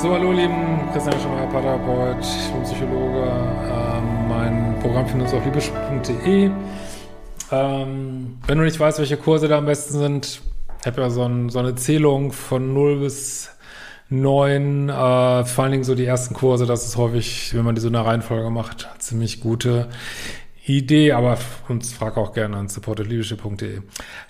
So, hallo lieben, Christian Schemmer, Paartherapeut, Psychologe. Ähm, mein Programm findest du auf liebeschub.de. Ähm, wenn du nicht weißt, welche Kurse da am besten sind, ich habe ja so, ein, so, eine Zählung von 0 bis 9, äh, vor allen Dingen so die ersten Kurse, das ist häufig, wenn man die so in der Reihenfolge macht, ziemlich gute Idee, aber uns frag auch gerne an supportedliebische.de.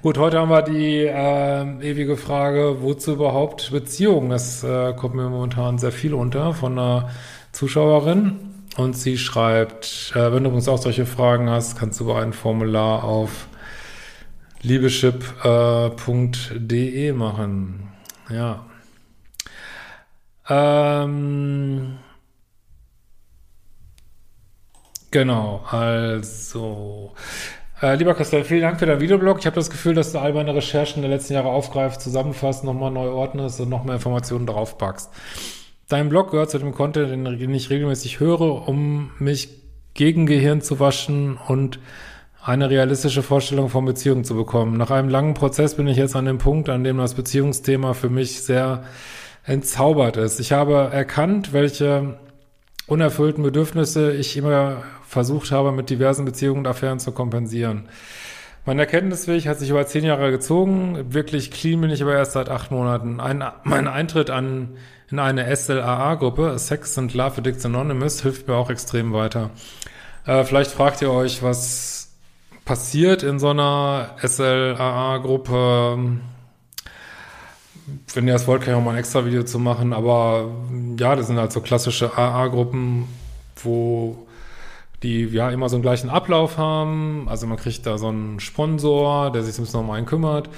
Gut, heute haben wir die äh, ewige Frage, wozu überhaupt Beziehungen? Das äh, kommt mir momentan sehr viel unter von einer Zuschauerin. Und sie schreibt, äh, wenn du übrigens auch solche Fragen hast, kannst du ein Formular auf liebeschip.de äh, machen. Ja. Ähm, Genau, also. Äh, lieber Christian, vielen Dank für deinen Videoblog. Ich habe das Gefühl, dass du all meine Recherchen der letzten Jahre aufgreifst, zusammenfasst, nochmal neu ordnest und noch mehr Informationen draufpackst. Dein Blog gehört zu dem Content, den ich regelmäßig höre, um mich gegen Gehirn zu waschen und eine realistische Vorstellung von Beziehungen zu bekommen. Nach einem langen Prozess bin ich jetzt an dem Punkt, an dem das Beziehungsthema für mich sehr entzaubert ist. Ich habe erkannt, welche unerfüllten Bedürfnisse ich immer versucht habe, mit diversen Beziehungen und Affären zu kompensieren. Mein Erkenntnisweg hat sich über zehn Jahre gezogen. Wirklich clean bin ich aber erst seit acht Monaten. Ein, mein Eintritt an, in eine SLAA-Gruppe, Sex and Love Addicts Anonymous, hilft mir auch extrem weiter. Äh, vielleicht fragt ihr euch, was passiert in so einer SLAA-Gruppe. Wenn ihr das wollt, kann ich auch mal ein extra Video zu machen. Aber ja, das sind halt so klassische AA-Gruppen, wo die ja immer so einen gleichen Ablauf haben. Also man kriegt da so einen Sponsor, der sich so ein bisschen um einen kümmert.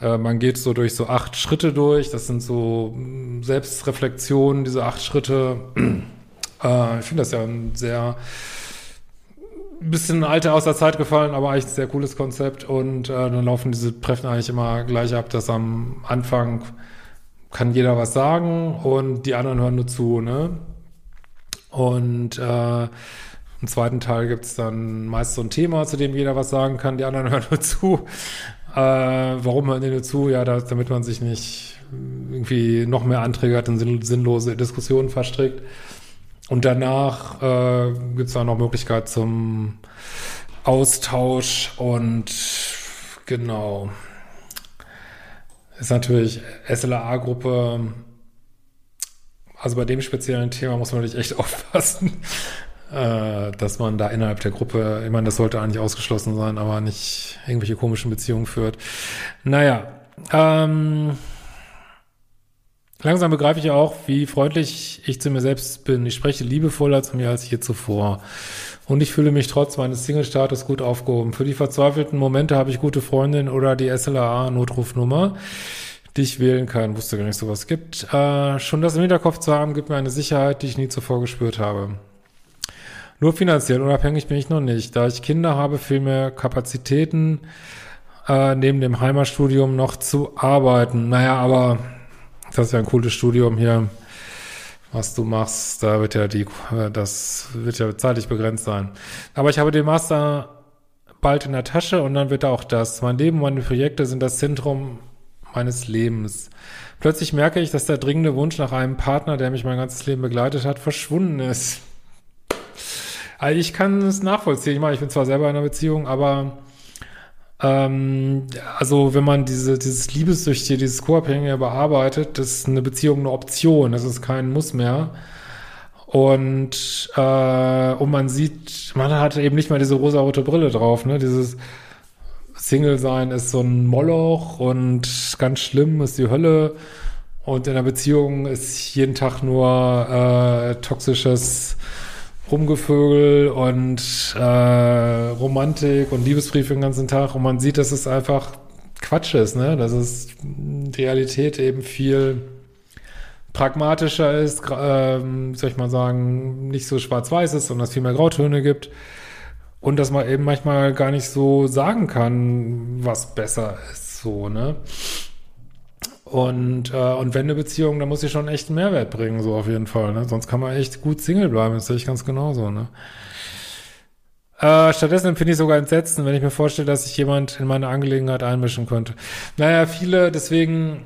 Äh, man geht so durch so acht Schritte durch. Das sind so mm, Selbstreflexionen, diese acht Schritte. Äh, ich finde das ja ein sehr bisschen alter aus der Zeit gefallen, aber eigentlich ein sehr cooles Konzept. Und äh, dann laufen diese Treffen eigentlich immer gleich ab, dass am Anfang kann jeder was sagen und die anderen hören nur zu, ne? Und äh, im zweiten Teil gibt's dann meist so ein Thema, zu dem jeder was sagen kann, die anderen hören nur zu. Äh, warum hören die nur zu? Ja, da, damit man sich nicht irgendwie noch mehr Anträge hat und sinnlose Diskussionen verstrickt. Und danach äh, gibt dann noch Möglichkeit zum Austausch und genau. Ist natürlich SLA-Gruppe, also bei dem speziellen Thema muss man natürlich echt aufpassen äh, dass man da innerhalb der Gruppe, ich meine, das sollte eigentlich ausgeschlossen sein, aber nicht irgendwelche komischen Beziehungen führt. Naja, ähm, langsam begreife ich auch, wie freundlich ich zu mir selbst bin. Ich spreche liebevoller zu mir als je zuvor. Und ich fühle mich trotz meines Single-Status gut aufgehoben. Für die verzweifelten Momente habe ich gute Freundin oder die SLA-Notrufnummer die ich wählen kann. Wusste gar nicht, sowas gibt. Äh, schon das im Hinterkopf zu haben, gibt mir eine Sicherheit, die ich nie zuvor gespürt habe. Nur finanziell unabhängig bin ich noch nicht. Da ich Kinder habe, fehlen mir Kapazitäten, äh, neben dem Heimatstudium noch zu arbeiten. Naja, aber das ist ja ein cooles Studium hier, was du machst. Da wird ja die, äh, das wird ja zeitlich begrenzt sein. Aber ich habe den Master bald in der Tasche und dann wird auch das. Mein Leben, meine Projekte sind das Zentrum meines Lebens. Plötzlich merke ich, dass der dringende Wunsch nach einem Partner, der mich mein ganzes Leben begleitet hat, verschwunden ist. Also ich kann es nachvollziehen. Ich meine, ich bin zwar selber in einer Beziehung, aber ähm, also wenn man diese, dieses Liebessüchtige, dieses Co-Abhängige bearbeitet, das ist eine Beziehung eine Option, das ist kein Muss mehr. Und, äh, und man sieht, man hat eben nicht mehr diese rosa-rote Brille drauf, ne? Dieses Single-Sein ist so ein Moloch und ganz schlimm ist die Hölle. Und in der Beziehung ist jeden Tag nur äh, toxisches Rumgevögel und äh, Romantik und Liebesbriefe den ganzen Tag. Und man sieht, dass es einfach Quatsch ist, ne? Dass es Realität eben viel pragmatischer ist, ähm, soll ich mal sagen, nicht so schwarz-weiß ist, sondern es viel mehr Grautöne gibt. Und dass man eben manchmal gar nicht so sagen kann, was besser ist, so, ne? Und, äh, und wenn eine Beziehung, dann muss sie schon echt einen Mehrwert bringen, so auf jeden Fall. Ne? Sonst kann man echt gut Single bleiben, das sehe ich ganz genauso. Ne? Äh, stattdessen empfinde ich sogar Entsetzen, wenn ich mir vorstelle, dass sich jemand in meine Angelegenheit einmischen könnte. Naja, viele, deswegen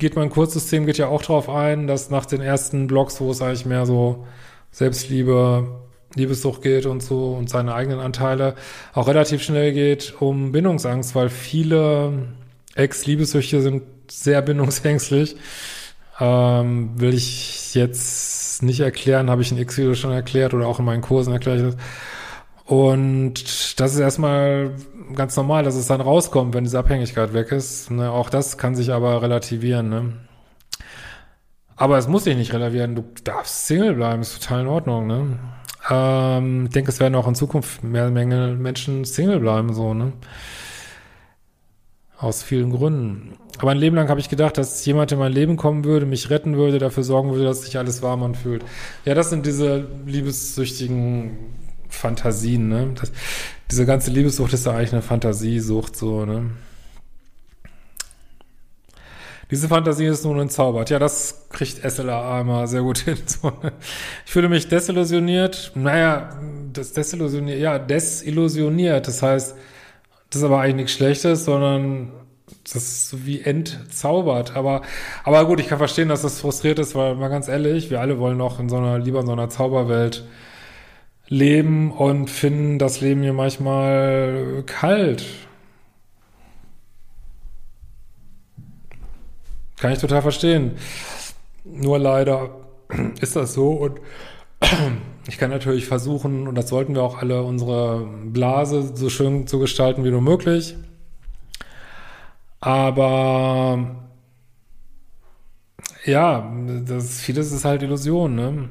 geht mein Kurzsystem geht ja auch darauf ein, dass nach den ersten Blogs, wo es eigentlich mehr so Selbstliebe, Liebessucht geht und so und seine eigenen Anteile, auch relativ schnell geht um Bindungsangst, weil viele Ex-Liebessüchte sind sehr bindungsängstlich. Ähm, will ich jetzt nicht erklären, habe ich in X-Video schon erklärt oder auch in meinen Kursen erklärt. Und das ist erstmal ganz normal, dass es dann rauskommt, wenn diese Abhängigkeit weg ist. Ne? Auch das kann sich aber relativieren. Ne? Aber es muss sich nicht relativieren. Du darfst Single bleiben, ist total in Ordnung. Ne? Ähm, ich denke, es werden auch in Zukunft mehr Menge Menschen Single bleiben, so, ne? Aus vielen Gründen. Aber ein Leben lang habe ich gedacht, dass jemand in mein Leben kommen würde, mich retten würde, dafür sorgen würde, dass sich alles warm anfühlt. Ja, das sind diese liebessüchtigen Fantasien, ne? Das, diese ganze Liebessucht ist ja eigentlich eine Fantasiesucht, so, ne? Diese Fantasie ist nun entzaubert. Ja, das kriegt SLA immer sehr gut hin. So, ne? Ich fühle mich desillusioniert. Naja, das desillusioniert, ja, desillusioniert. Das heißt, das ist aber eigentlich nichts Schlechtes, sondern das ist so wie entzaubert. Aber, aber gut, ich kann verstehen, dass das frustriert ist, weil mal ganz ehrlich, wir alle wollen noch in so einer, lieber in so einer Zauberwelt leben und finden das Leben hier manchmal kalt. Kann ich total verstehen. Nur leider ist das so und ich kann natürlich versuchen, und das sollten wir auch alle, unsere Blase so schön zu gestalten wie nur möglich. Aber ja, das, vieles ist halt Illusion, ne?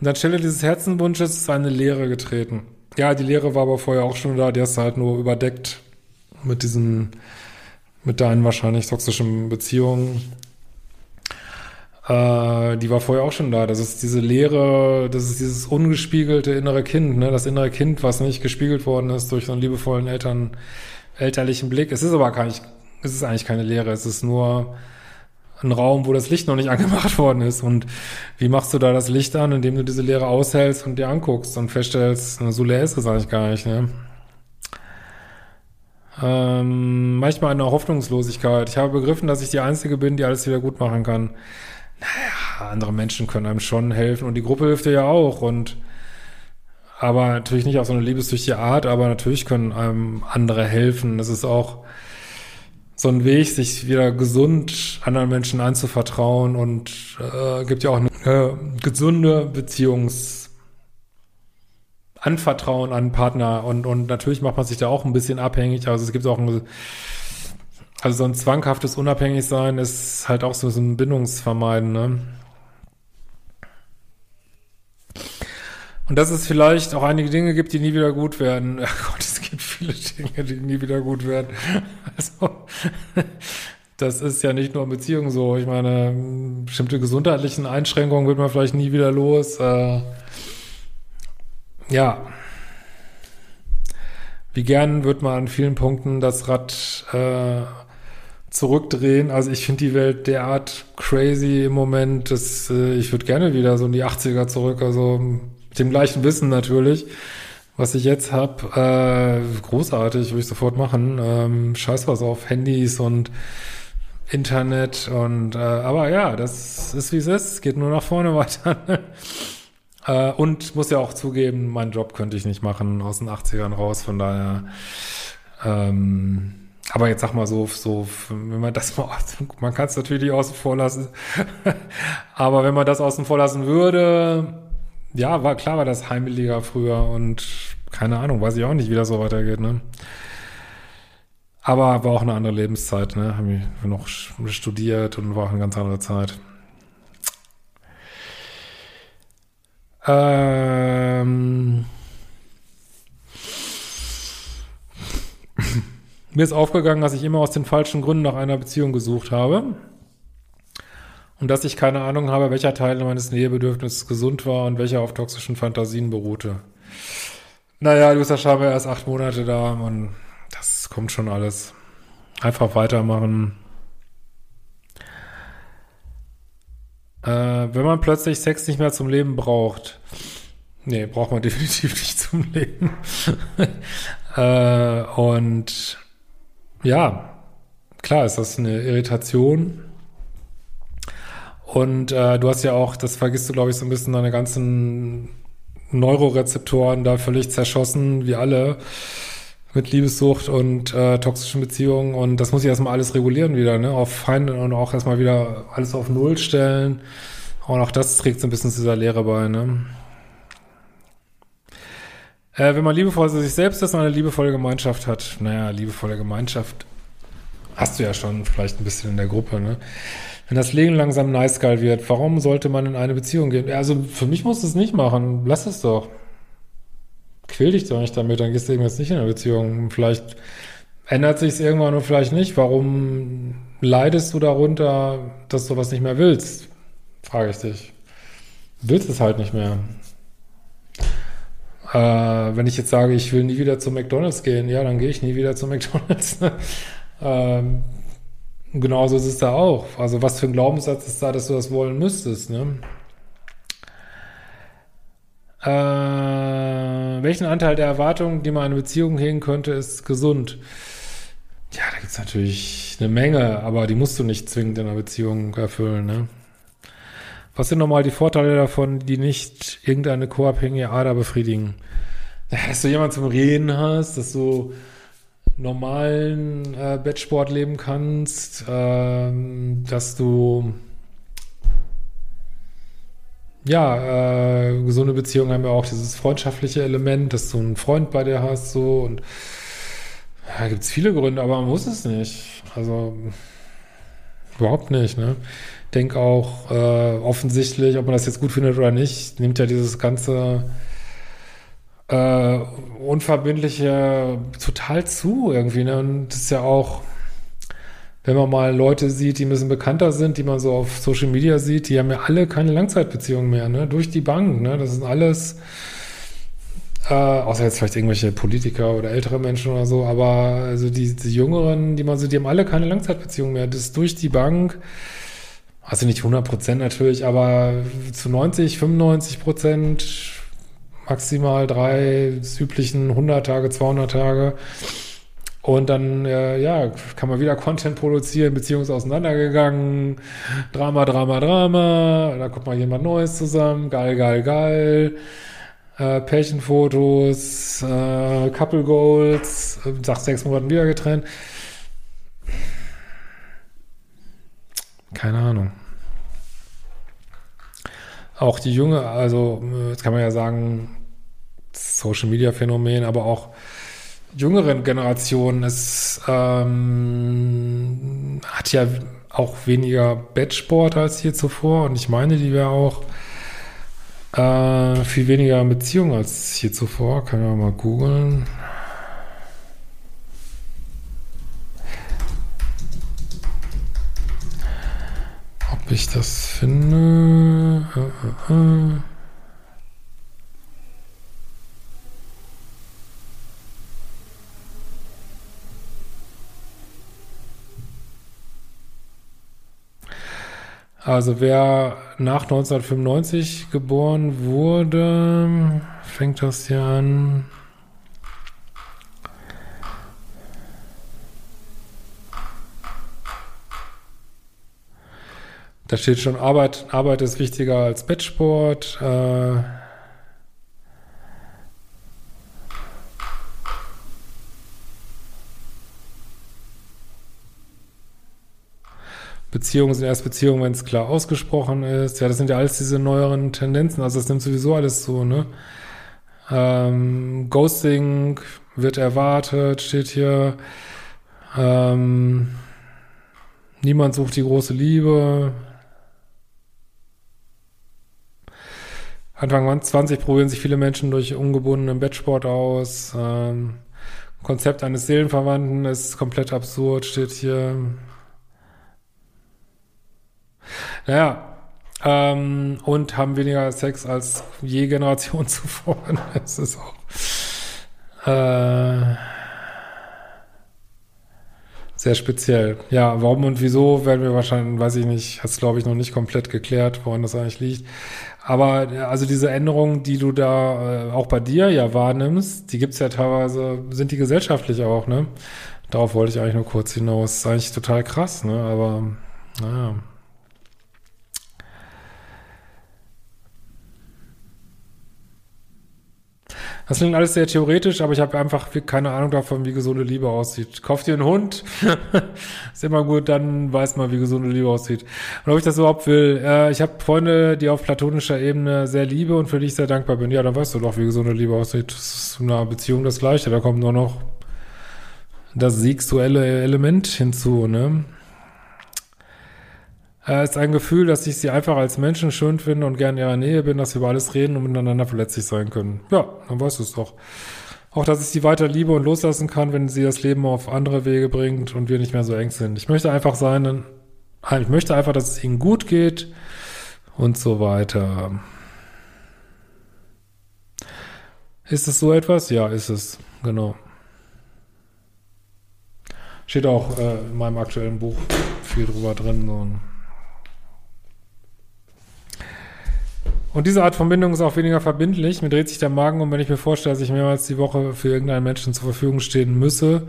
Und anstelle dieses Herzenwunsches ist eine Leere getreten. Ja, die Leere war aber vorher auch schon da, die hast du halt nur überdeckt mit diesen, mit deinen wahrscheinlich toxischen Beziehungen. Äh, die war vorher auch schon da. Das ist diese Leere, das ist dieses ungespiegelte innere Kind, ne? Das innere Kind, was nicht gespiegelt worden ist durch so einen liebevollen Eltern, elterlichen Blick. Es ist aber gar nicht, es ist eigentlich keine Leere. Es ist nur ein Raum, wo das Licht noch nicht angemacht worden ist. Und wie machst du da das Licht an, indem du diese Leere aushältst und dir anguckst und feststellst, so leer ist es eigentlich gar nicht, ne? Ähm, manchmal eine Hoffnungslosigkeit. Ich habe begriffen, dass ich die Einzige bin, die alles wieder gut machen kann naja, andere Menschen können einem schon helfen und die Gruppe hilft dir ja auch und aber natürlich nicht auf so eine liebessüchtige Art, aber natürlich können einem andere helfen. Das ist auch so ein Weg, sich wieder gesund anderen Menschen anzuvertrauen und äh, gibt ja auch eine äh, gesunde Beziehungs Anvertrauen an Partner und, und natürlich macht man sich da auch ein bisschen abhängig. Also es gibt auch ein also so ein zwanghaftes Unabhängigsein ist halt auch so, so ein Bindungsvermeiden, ne? Und dass es vielleicht auch einige Dinge gibt, die nie wieder gut werden. Ach Gott, es gibt viele Dinge, die nie wieder gut werden. Also, das ist ja nicht nur in Beziehungen so. Ich meine, bestimmte gesundheitlichen Einschränkungen wird man vielleicht nie wieder los. Äh, ja. Wie gern wird man an vielen Punkten das Rad äh, zurückdrehen. Also ich finde die Welt derart crazy im Moment, dass äh, ich würde gerne wieder so in die 80er zurück, also mit dem gleichen Wissen natürlich, was ich jetzt habe. Äh, großartig, würde ich sofort machen. Ähm, scheiß was auf Handys und Internet und äh, aber ja, das ist wie es ist, geht nur nach vorne weiter. äh, und muss ja auch zugeben, meinen Job könnte ich nicht machen aus den 80ern raus, von daher ähm, aber jetzt sag mal so, so, wenn man das mal, man kann es natürlich außen vor lassen, aber wenn man das außen vor lassen würde, ja, war klar, war das heimeliger früher und keine Ahnung, weiß ich auch nicht, wie das so weitergeht, ne? Aber war auch eine andere Lebenszeit, ne? Haben wir noch studiert und war auch eine ganz andere Zeit. Ähm Mir ist aufgegangen, dass ich immer aus den falschen Gründen nach einer Beziehung gesucht habe. Und dass ich keine Ahnung habe, welcher Teil meines Nähebedürfnisses gesund war und welcher auf toxischen Fantasien beruhte. Naja, du bist ja scheinbar erst acht Monate da und das kommt schon alles. Einfach weitermachen. Äh, wenn man plötzlich Sex nicht mehr zum Leben braucht. Nee, braucht man definitiv nicht zum Leben. äh, und ja, klar ist das eine Irritation. Und äh, du hast ja auch, das vergisst du, glaube ich, so ein bisschen deine ganzen Neurorezeptoren da völlig zerschossen, wie alle, mit Liebessucht und äh, toxischen Beziehungen. Und das muss ich erstmal alles regulieren wieder, ne? Auf fein und auch erstmal wieder alles auf Null stellen. Und auch das trägt so ein bisschen zu dieser Lehre bei, ne? Äh, wenn man liebevoll zu sich selbst ist und eine liebevolle Gemeinschaft hat, naja, liebevolle Gemeinschaft hast du ja schon vielleicht ein bisschen in der Gruppe, ne? Wenn das Leben langsam nice geil wird, warum sollte man in eine Beziehung gehen? Also für mich muss es nicht machen. Lass es doch. Quäl dich doch nicht damit, dann gehst du eben jetzt nicht in eine Beziehung. Vielleicht ändert sich es irgendwann und vielleicht nicht. Warum leidest du darunter, dass du was nicht mehr willst? Frage ich dich. Du willst es halt nicht mehr. Äh, wenn ich jetzt sage, ich will nie wieder zu McDonalds gehen, ja, dann gehe ich nie wieder zu McDonalds. ähm, genauso ist es da auch. Also was für ein Glaubenssatz ist da, dass du das wollen müsstest, ne? Äh, welchen Anteil der Erwartungen, die man an eine Beziehung hegen könnte, ist gesund? Ja, da gibt's natürlich eine Menge, aber die musst du nicht zwingend in einer Beziehung erfüllen, ne? Was sind nochmal die Vorteile davon, die nicht irgendeine co-abhängige Ader befriedigen? Dass du jemanden zum Reden hast, dass du normalen äh, Bettsport leben kannst, ähm, dass du ja, äh, gesunde Beziehungen haben ja auch dieses freundschaftliche Element, dass du einen Freund bei dir hast, so und da gibt es viele Gründe, aber man muss es nicht. Also überhaupt nicht, ne? Denk auch äh, offensichtlich, ob man das jetzt gut findet oder nicht, nimmt ja dieses ganze äh, unverbindliche total zu irgendwie, ne? Und das ist ja auch, wenn man mal Leute sieht, die ein bisschen bekannter sind, die man so auf Social Media sieht, die haben ja alle keine Langzeitbeziehungen mehr, ne? Durch die Bank, ne? Das sind alles, äh, außer jetzt vielleicht irgendwelche Politiker oder ältere Menschen oder so, aber also die, die Jüngeren, die man so, die haben alle keine Langzeitbeziehungen mehr. Das ist durch die Bank. Also nicht 100 Prozent natürlich, aber zu 90, 95 Prozent maximal drei üblichen 100 Tage, 200 Tage. Und dann, äh, ja, kann man wieder Content produzieren, Beziehungs auseinandergegangen, Drama, Drama, Drama, da kommt mal jemand Neues zusammen, geil, geil, geil, äh, Pärchenfotos, äh, Couple Goals, äh, nach sechs Monaten wieder getrennt. Keine Ahnung auch die junge, also jetzt kann man ja sagen, Social Media Phänomen, aber auch jüngeren Generationen, es ähm, hat ja auch weniger Bettsport als hier zuvor und ich meine, die wäre auch äh, viel weniger Beziehung als hier zuvor. Können wir mal googeln. Ob ich das finde? Äh, äh, äh. Also wer nach 1995 geboren wurde, fängt das hier an. Da steht schon, Arbeit, Arbeit ist wichtiger als Bettsport. Äh, Beziehungen sind erst Beziehungen, wenn es klar ausgesprochen ist. Ja, das sind ja alles diese neueren Tendenzen. Also das nimmt sowieso alles so, ne? Ähm, Ghosting wird erwartet, steht hier. Ähm, niemand sucht die große Liebe. Anfang 20 probieren sich viele Menschen durch ungebundenen Bettsport aus. Ähm, Konzept eines Seelenverwandten ist komplett absurd, steht hier. Naja, ähm, und haben weniger Sex als je Generation zuvor. Das ist auch äh, sehr speziell. Ja, warum und wieso werden wir wahrscheinlich, weiß ich nicht, hat es glaube ich noch nicht komplett geklärt, woran das eigentlich liegt. Aber also diese Änderungen, die du da äh, auch bei dir ja wahrnimmst, die gibt's ja teilweise, sind die gesellschaftlich auch, ne? Darauf wollte ich eigentlich nur kurz hinaus. Das ist eigentlich total krass, ne? Aber naja. Das klingt alles sehr theoretisch, aber ich habe einfach keine Ahnung davon, wie gesunde Liebe aussieht. Kauft ihr einen Hund? ist immer gut, dann weiß man, wie gesunde Liebe aussieht. Und ob ich das überhaupt will. Äh, ich habe Freunde, die auf platonischer Ebene sehr liebe und für die ich sehr dankbar bin. Ja, dann weißt du doch, wie gesunde Liebe aussieht. Das ist in einer Beziehung das Gleiche. Da kommt nur noch das sexuelle Element hinzu, ne? Es ist ein Gefühl, dass ich sie einfach als Menschen schön finde und gern in ihrer Nähe bin, dass wir über alles reden und miteinander verletzlich sein können. Ja, dann weißt du es doch. Auch, dass ich sie weiter liebe und loslassen kann, wenn sie das Leben auf andere Wege bringt und wir nicht mehr so eng sind. Ich möchte einfach sein, ich möchte einfach, dass es ihnen gut geht und so weiter. Ist es so etwas? Ja, ist es. Genau. Steht auch äh, in meinem aktuellen Buch viel drüber drin. So Und diese Art von Bindung ist auch weniger verbindlich. Mir dreht sich der Magen um, wenn ich mir vorstelle, dass ich mehrmals die Woche für irgendeinen Menschen zur Verfügung stehen müsse,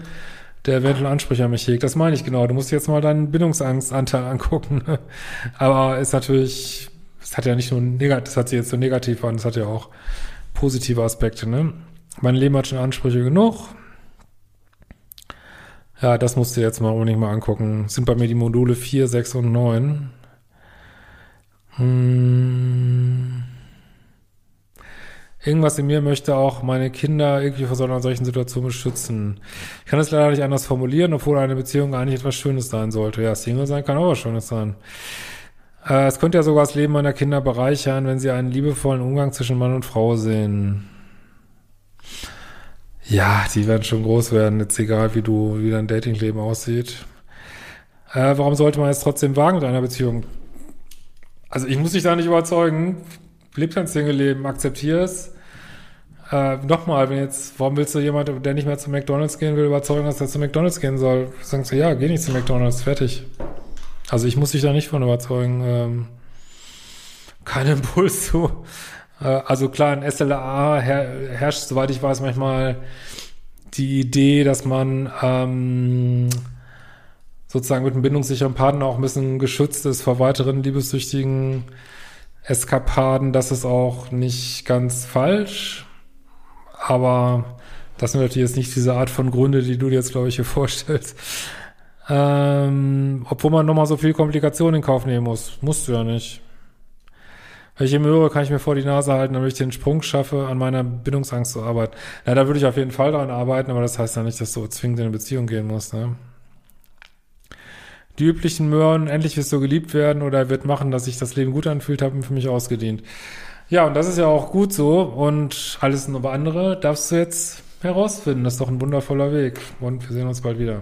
der eventuell Ansprüche an mich hegt. Das meine ich genau. Du musst jetzt mal deinen Bindungsangstanteil angucken. Aber ist natürlich, es hat ja nicht nur negativ, das hat sich jetzt so negativ an, es hat ja auch positive Aspekte, ne? Mein Leben hat schon Ansprüche genug. Ja, das musst du jetzt mal unbedingt mal angucken. Sind bei mir die Module 4, 6 und 9. Hm. Irgendwas in mir möchte auch meine Kinder irgendwie vor solchen Situation beschützen. Ich kann es leider nicht anders formulieren, obwohl eine Beziehung eigentlich etwas Schönes sein sollte. Ja, Single sein kann auch was Schönes sein. Äh, es könnte ja sogar das Leben meiner Kinder bereichern, wenn sie einen liebevollen Umgang zwischen Mann und Frau sehen. Ja, die werden schon groß werden, jetzt egal wie du, wie dein Datingleben aussieht. Äh, warum sollte man es trotzdem wagen mit einer Beziehung? Also ich muss dich da nicht überzeugen. Leb dein Single-Leben, akzeptier es. Äh, Nochmal, wenn jetzt, warum willst du jemanden, der nicht mehr zu McDonalds gehen will, überzeugen, dass er zu McDonalds gehen soll? Sagst du, ja, geh nicht zu McDonalds, fertig. Also ich muss dich da nicht von überzeugen. Ähm, kein Impuls zu. Äh, also klar, in SLA her herrscht, soweit ich weiß, manchmal die Idee, dass man ähm, sozusagen mit einem bindungssicheren Partner auch ein bisschen geschützt ist vor weiteren liebessüchtigen Eskapaden. Das ist auch nicht ganz falsch. Aber das sind natürlich jetzt nicht diese Art von Gründe, die du dir jetzt, glaube ich, hier vorstellst. Ähm, obwohl man nochmal so viel Komplikationen in Kauf nehmen muss. Musst du ja nicht. Wenn ich ihm höre, kann ich mir vor die Nase halten, damit ich den Sprung schaffe, an meiner Bindungsangst zu arbeiten. Ja, da würde ich auf jeden Fall daran arbeiten, aber das heißt ja nicht, dass du zwingend in eine Beziehung gehen musst, ne? die üblichen Möhren, endlich wirst du geliebt werden oder wird machen, dass sich das Leben gut anfühlt, haben für mich ausgedient. Ja, und das ist ja auch gut so und alles noch andere darfst du jetzt herausfinden. Das ist doch ein wundervoller Weg und wir sehen uns bald wieder.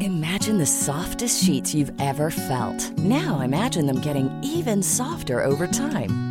Imagine the softest sheets you've ever felt. Now imagine them getting even softer over time.